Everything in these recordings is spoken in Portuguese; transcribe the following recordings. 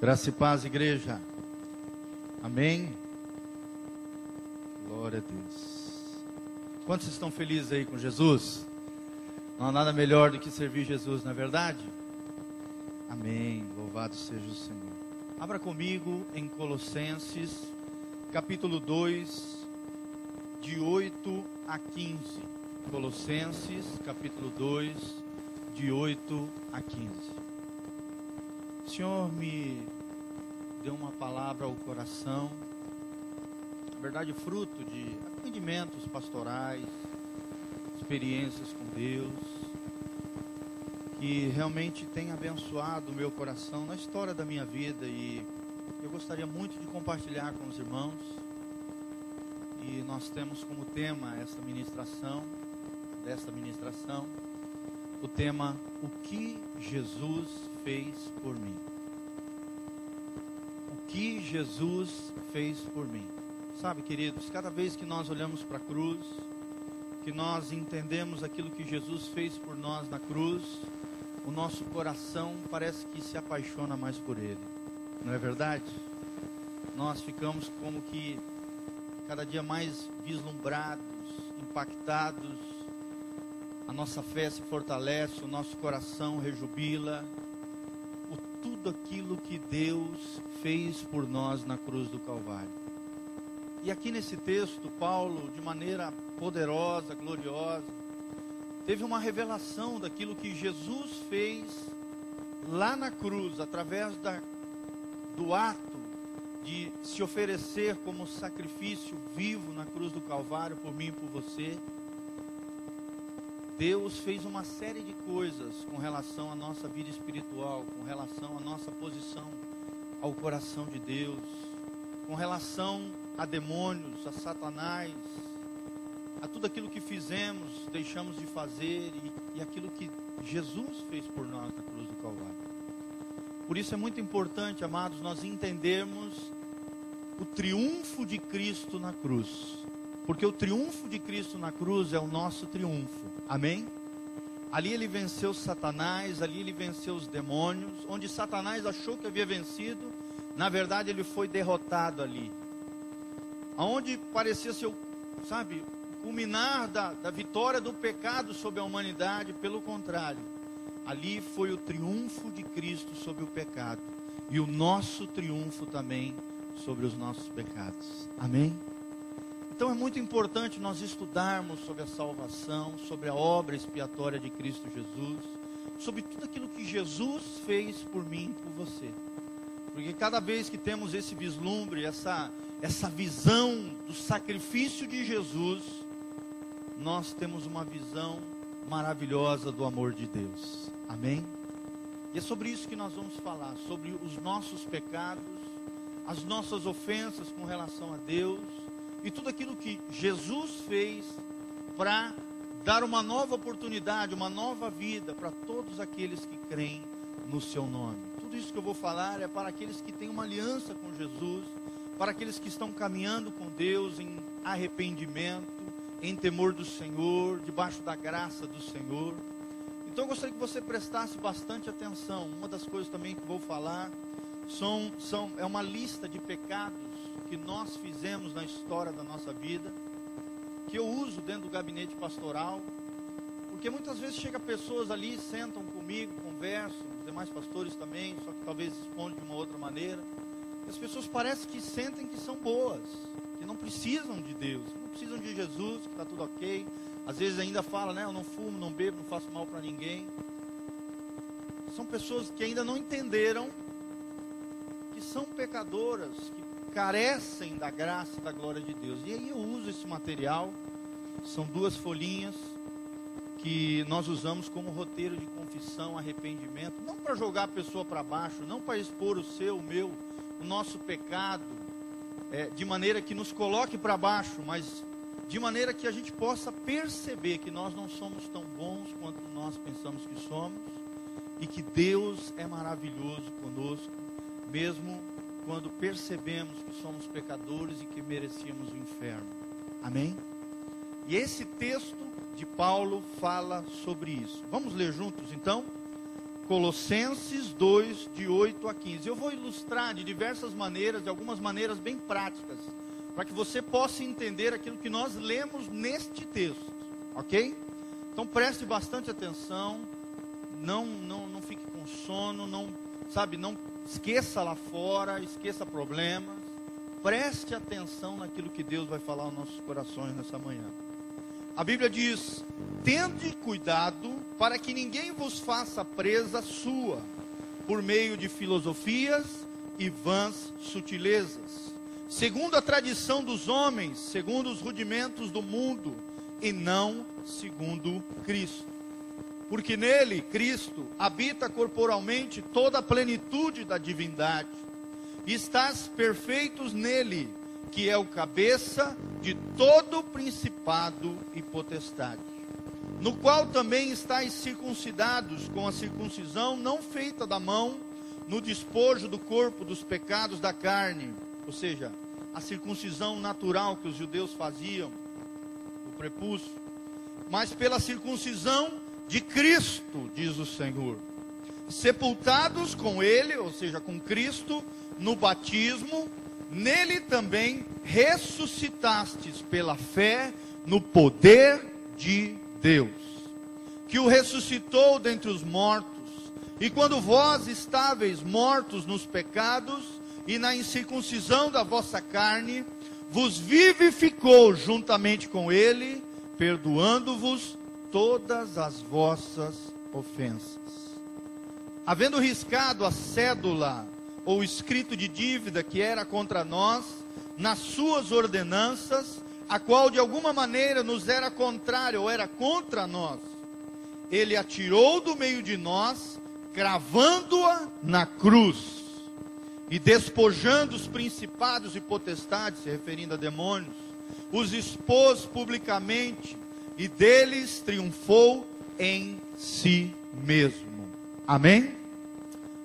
Graça e paz, igreja. Amém. Glória a Deus. Quantos estão felizes aí com Jesus? Não há nada melhor do que servir Jesus, não é verdade? Amém. Louvado seja o Senhor. Abra comigo em Colossenses, capítulo 2, de 8 a 15. Colossenses, capítulo 2, de 8 a 15. O Senhor me deu uma palavra ao coração, na verdade, fruto de atendimentos pastorais, experiências com Deus, que realmente tem abençoado o meu coração na história da minha vida e eu gostaria muito de compartilhar com os irmãos. E nós temos como tema essa ministração, desta ministração, o tema O que Jesus fez por mim. O que Jesus fez por mim. Sabe, queridos, cada vez que nós olhamos para a cruz, que nós entendemos aquilo que Jesus fez por nós na cruz, o nosso coração parece que se apaixona mais por Ele. Não é verdade? Nós ficamos como que cada dia mais vislumbrados, impactados a nossa fé se fortalece, o nosso coração rejubila, o tudo aquilo que Deus fez por nós na cruz do Calvário. E aqui nesse texto, Paulo, de maneira poderosa, gloriosa, teve uma revelação daquilo que Jesus fez lá na cruz, através da, do ato de se oferecer como sacrifício vivo na cruz do Calvário por mim e por você. Deus fez uma série de coisas com relação à nossa vida espiritual, com relação à nossa posição ao coração de Deus, com relação a demônios, a Satanás, a tudo aquilo que fizemos, deixamos de fazer e, e aquilo que Jesus fez por nós na cruz do Calvário. Por isso é muito importante, amados, nós entendermos o triunfo de Cristo na cruz. Porque o triunfo de Cristo na cruz é o nosso triunfo. Amém? Ali ele venceu Satanás, ali ele venceu os demônios. Onde Satanás achou que havia vencido, na verdade ele foi derrotado ali. Aonde parecia ser, sabe, o culminar da, da vitória do pecado sobre a humanidade, pelo contrário, ali foi o triunfo de Cristo sobre o pecado. E o nosso triunfo também sobre os nossos pecados. Amém? Então é muito importante nós estudarmos sobre a salvação, sobre a obra expiatória de Cristo Jesus, sobre tudo aquilo que Jesus fez por mim e por você. Porque cada vez que temos esse vislumbre, essa, essa visão do sacrifício de Jesus, nós temos uma visão maravilhosa do amor de Deus. Amém? E é sobre isso que nós vamos falar, sobre os nossos pecados, as nossas ofensas com relação a Deus e tudo aquilo que Jesus fez para dar uma nova oportunidade, uma nova vida para todos aqueles que creem no seu nome. Tudo isso que eu vou falar é para aqueles que têm uma aliança com Jesus, para aqueles que estão caminhando com Deus em arrependimento, em temor do Senhor, debaixo da graça do Senhor. Então eu gostaria que você prestasse bastante atenção. Uma das coisas também que vou falar são, são, é uma lista de pecados que nós fizemos na história da nossa vida, que eu uso dentro do gabinete pastoral, porque muitas vezes chega pessoas ali, sentam comigo, conversam, os demais pastores também, só que talvez respondem de uma outra maneira. E as pessoas parecem que sentem que são boas, que não precisam de Deus, não precisam de Jesus, que está tudo ok. Às vezes ainda fala, né? Eu não fumo, não bebo, não faço mal para ninguém. São pessoas que ainda não entenderam que são pecadoras, que carecem da graça e da glória de Deus. E aí eu uso esse material, são duas folhinhas que nós usamos como roteiro de confissão, arrependimento, não para jogar a pessoa para baixo, não para expor o seu, o meu, o nosso pecado, é, de maneira que nos coloque para baixo, mas de maneira que a gente possa perceber que nós não somos tão bons quanto nós pensamos que somos e que Deus é maravilhoso conosco, mesmo quando percebemos que somos pecadores e que merecíamos o inferno. Amém? E esse texto de Paulo fala sobre isso. Vamos ler juntos então? Colossenses 2, de 8 a 15. Eu vou ilustrar de diversas maneiras, de algumas maneiras bem práticas, para que você possa entender aquilo que nós lemos neste texto, ok? Então preste bastante atenção, não, não, não fique com sono, não, sabe, não esqueça lá fora, esqueça problemas, preste atenção naquilo que Deus vai falar aos nossos corações nessa manhã. A Bíblia diz: Tende cuidado para que ninguém vos faça presa sua, por meio de filosofias e vãs sutilezas, segundo a tradição dos homens, segundo os rudimentos do mundo, e não segundo Cristo. Porque nele, Cristo, habita corporalmente toda a plenitude da divindade. Estás perfeitos nele, que é o cabeça de todo principado e potestade, no qual também estáis circuncidados com a circuncisão não feita da mão, no despojo do corpo dos pecados da carne, ou seja, a circuncisão natural que os judeus faziam, o prepúcio, mas pela circuncisão de Cristo, diz o Senhor. Sepultados com Ele, ou seja, com Cristo, no batismo, nele também ressuscitastes pela fé no poder de Deus, que o ressuscitou dentre os mortos, e quando vós estáveis mortos nos pecados e na incircuncisão da vossa carne, vos vivificou juntamente com ele, perdoando-vos todas as vossas ofensas. Havendo riscado a cédula ou escrito de dívida que era contra nós, nas suas ordenanças, a qual de alguma maneira nos era contrária ou era contra nós, ele atirou do meio de nós, cravando-a na cruz, e despojando os principados e potestades, se referindo a demônios, os expôs publicamente, e deles triunfou em si mesmo. Amém?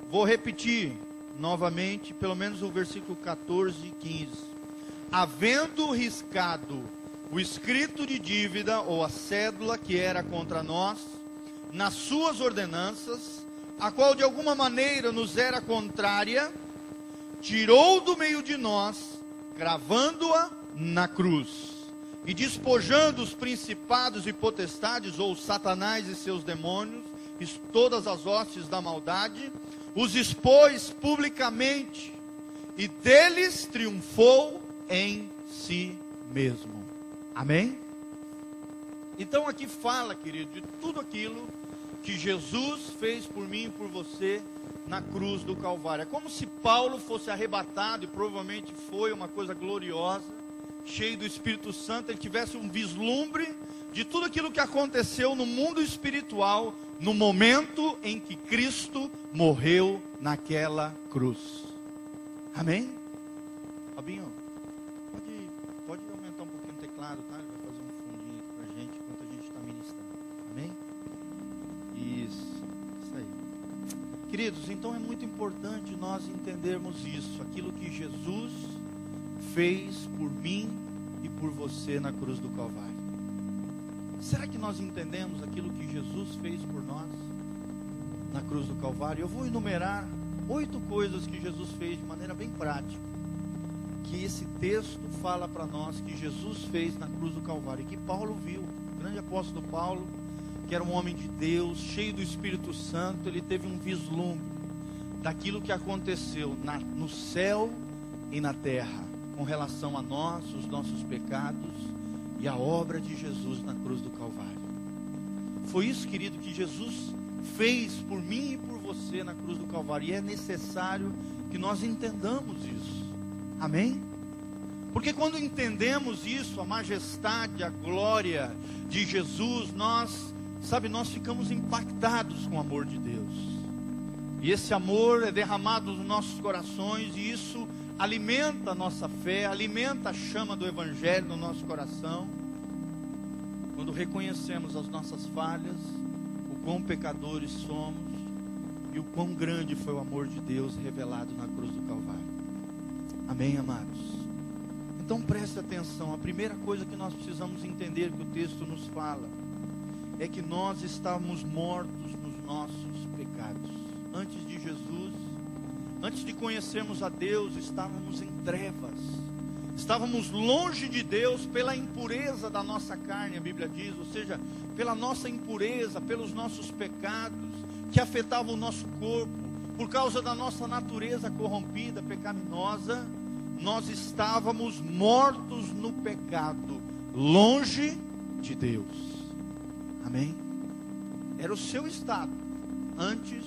Vou repetir novamente, pelo menos o versículo 14 e 15. Havendo riscado o escrito de dívida ou a cédula que era contra nós, nas suas ordenanças, a qual de alguma maneira nos era contrária, tirou do meio de nós, cravando-a na cruz, e despojando os principados e potestades, ou Satanás e seus demônios, e todas as hostes da maldade, os expôs publicamente e deles triunfou em si mesmo. Amém? Então aqui fala, querido, de tudo aquilo que Jesus fez por mim e por você na cruz do Calvário. É como se Paulo fosse arrebatado, e provavelmente foi uma coisa gloriosa, cheio do Espírito Santo, ele tivesse um vislumbre de tudo aquilo que aconteceu no mundo espiritual no momento em que Cristo morreu naquela cruz. Amém? Fabinho, pode, pode aumentar um pouquinho o teclado, tá? Ele vai fazer um fundinho aqui pra gente enquanto a gente está ministrando. Amém? Isso, isso aí. Queridos, então é muito importante nós entendermos isso, aquilo que Jesus fez por mim e por você na cruz do Calvário. Será que nós entendemos aquilo que Jesus fez por nós na cruz do Calvário? Eu vou enumerar oito coisas que Jesus fez de maneira bem prática. Que esse texto fala para nós que Jesus fez na cruz do Calvário e que Paulo viu. O grande apóstolo Paulo, que era um homem de Deus, cheio do Espírito Santo, ele teve um vislumbre daquilo que aconteceu na, no céu e na terra com relação a nós, os nossos pecados e a obra de Jesus na cruz do Calvário. Foi isso, querido, que Jesus fez por mim e por você na cruz do Calvário. E é necessário que nós entendamos isso. Amém? Porque quando entendemos isso, a majestade, a glória de Jesus, nós, sabe, nós ficamos impactados com o amor de Deus. E esse amor é derramado nos nossos corações e isso alimenta a nossa fé, alimenta a chama do Evangelho no nosso coração. Quando reconhecemos as nossas falhas, o quão pecadores somos e o quão grande foi o amor de Deus revelado na cruz do Calvário. Amém, amados? Então preste atenção. A primeira coisa que nós precisamos entender que o texto nos fala é que nós estávamos mortos nos nossos pecados. Antes de Jesus, antes de conhecermos a Deus, estávamos em trevas. Estávamos longe de Deus pela impureza da nossa carne, a Bíblia diz, ou seja, pela nossa impureza, pelos nossos pecados que afetavam o nosso corpo, por causa da nossa natureza corrompida, pecaminosa, nós estávamos mortos no pecado, longe de Deus. Amém? Era o seu estado antes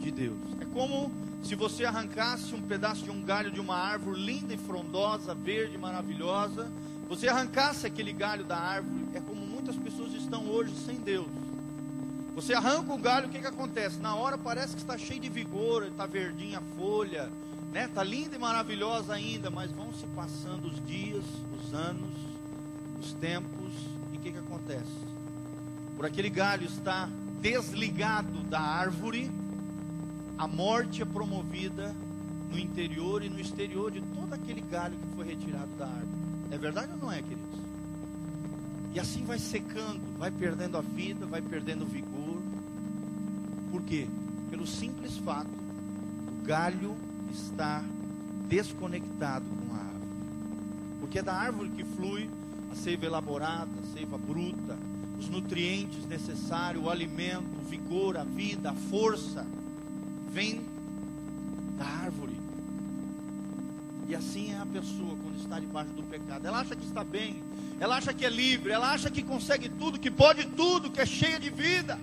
de Deus. É como se você arrancasse um pedaço de um galho de uma árvore linda e frondosa, verde, maravilhosa, você arrancasse aquele galho da árvore, é como muitas pessoas estão hoje sem Deus. Você arranca o galho, o que, que acontece? Na hora parece que está cheio de vigor, está verdinha a folha, né? Está linda e maravilhosa ainda, mas vão se passando os dias, os anos, os tempos, e o que, que acontece? Por aquele galho estar desligado da árvore, a morte é promovida no interior e no exterior de todo aquele galho que foi retirado da árvore. É verdade ou não é, queridos? E assim vai secando, vai perdendo a vida, vai perdendo o vigor. Por quê? Pelo simples fato, o galho está desconectado com a árvore. Porque é da árvore que flui a seiva elaborada, a seiva bruta, os nutrientes necessários, o alimento, o vigor, a vida, a força vem da árvore. E assim é a pessoa quando está debaixo do pecado. Ela acha que está bem, ela acha que é livre, ela acha que consegue tudo, que pode tudo, que é cheia de vida.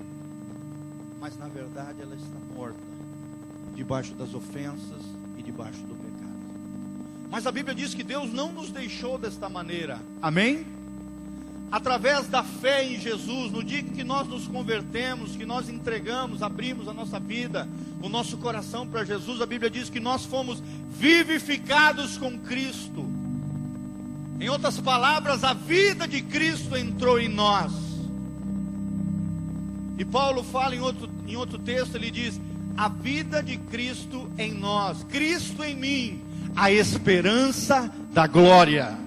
Mas na verdade ela está morta, debaixo das ofensas e debaixo do pecado. Mas a Bíblia diz que Deus não nos deixou desta maneira. Amém? Através da fé em Jesus, no dia que nós nos convertemos, que nós entregamos, abrimos a nossa vida, o nosso coração para Jesus, a Bíblia diz que nós fomos vivificados com Cristo. Em outras palavras, a vida de Cristo entrou em nós. E Paulo fala em outro, em outro texto, ele diz: a vida de Cristo em nós, Cristo em mim, a esperança da glória.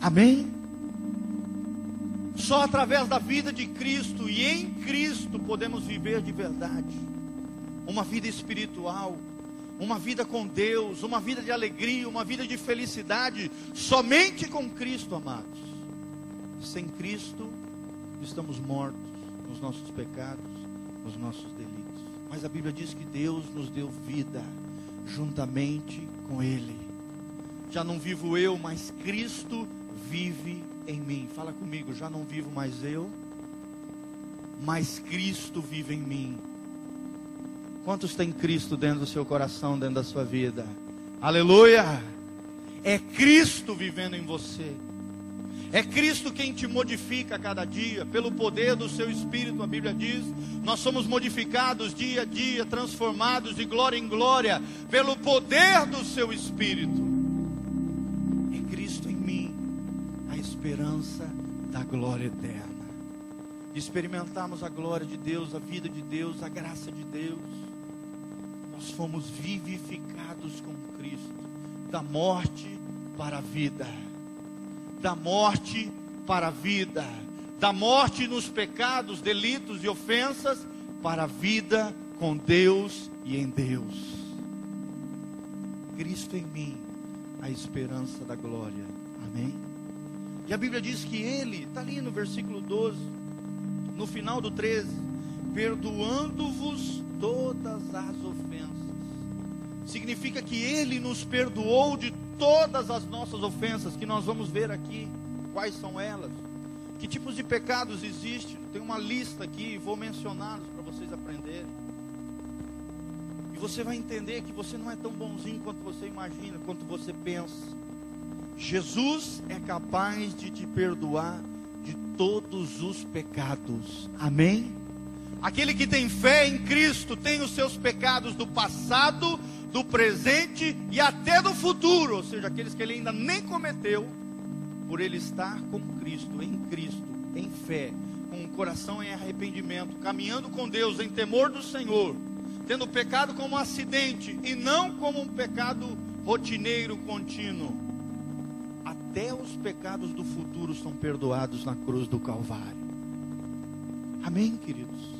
Amém? Só através da vida de Cristo e em Cristo podemos viver de verdade. Uma vida espiritual, uma vida com Deus, uma vida de alegria, uma vida de felicidade, somente com Cristo, amados. Sem Cristo, estamos mortos nos nossos pecados, nos nossos delitos. Mas a Bíblia diz que Deus nos deu vida juntamente com Ele. Já não vivo eu, mas Cristo vive em mim. Fala comigo, já não vivo mais eu, mas Cristo vive em mim. Quantos tem Cristo dentro do seu coração, dentro da sua vida? Aleluia! É Cristo vivendo em você. É Cristo quem te modifica a cada dia, pelo poder do seu Espírito, a Bíblia diz. Nós somos modificados dia a dia, transformados de glória em glória, pelo poder do seu Espírito. Glória eterna. De experimentarmos a glória de Deus, a vida de Deus, a graça de Deus. Nós fomos vivificados com Cristo, da morte para a vida, da morte para a vida, da morte nos pecados, delitos e ofensas, para a vida com Deus e em Deus. Cristo em mim, a esperança da glória. Amém? E a Bíblia diz que ele, está ali no versículo 12, no final do 13, perdoando-vos todas as ofensas. Significa que ele nos perdoou de todas as nossas ofensas, que nós vamos ver aqui. Quais são elas? Que tipos de pecados existem? Tem uma lista aqui, vou mencioná-los para vocês aprenderem. E você vai entender que você não é tão bonzinho quanto você imagina, quanto você pensa. Jesus é capaz de te perdoar de todos os pecados. Amém? Aquele que tem fé em Cristo tem os seus pecados do passado, do presente e até do futuro, ou seja, aqueles que ele ainda nem cometeu, por ele estar com Cristo, em Cristo, em fé, com o coração em arrependimento, caminhando com Deus em temor do Senhor, tendo o pecado como um acidente e não como um pecado rotineiro contínuo até os pecados do futuro são perdoados na cruz do Calvário. Amém, queridos?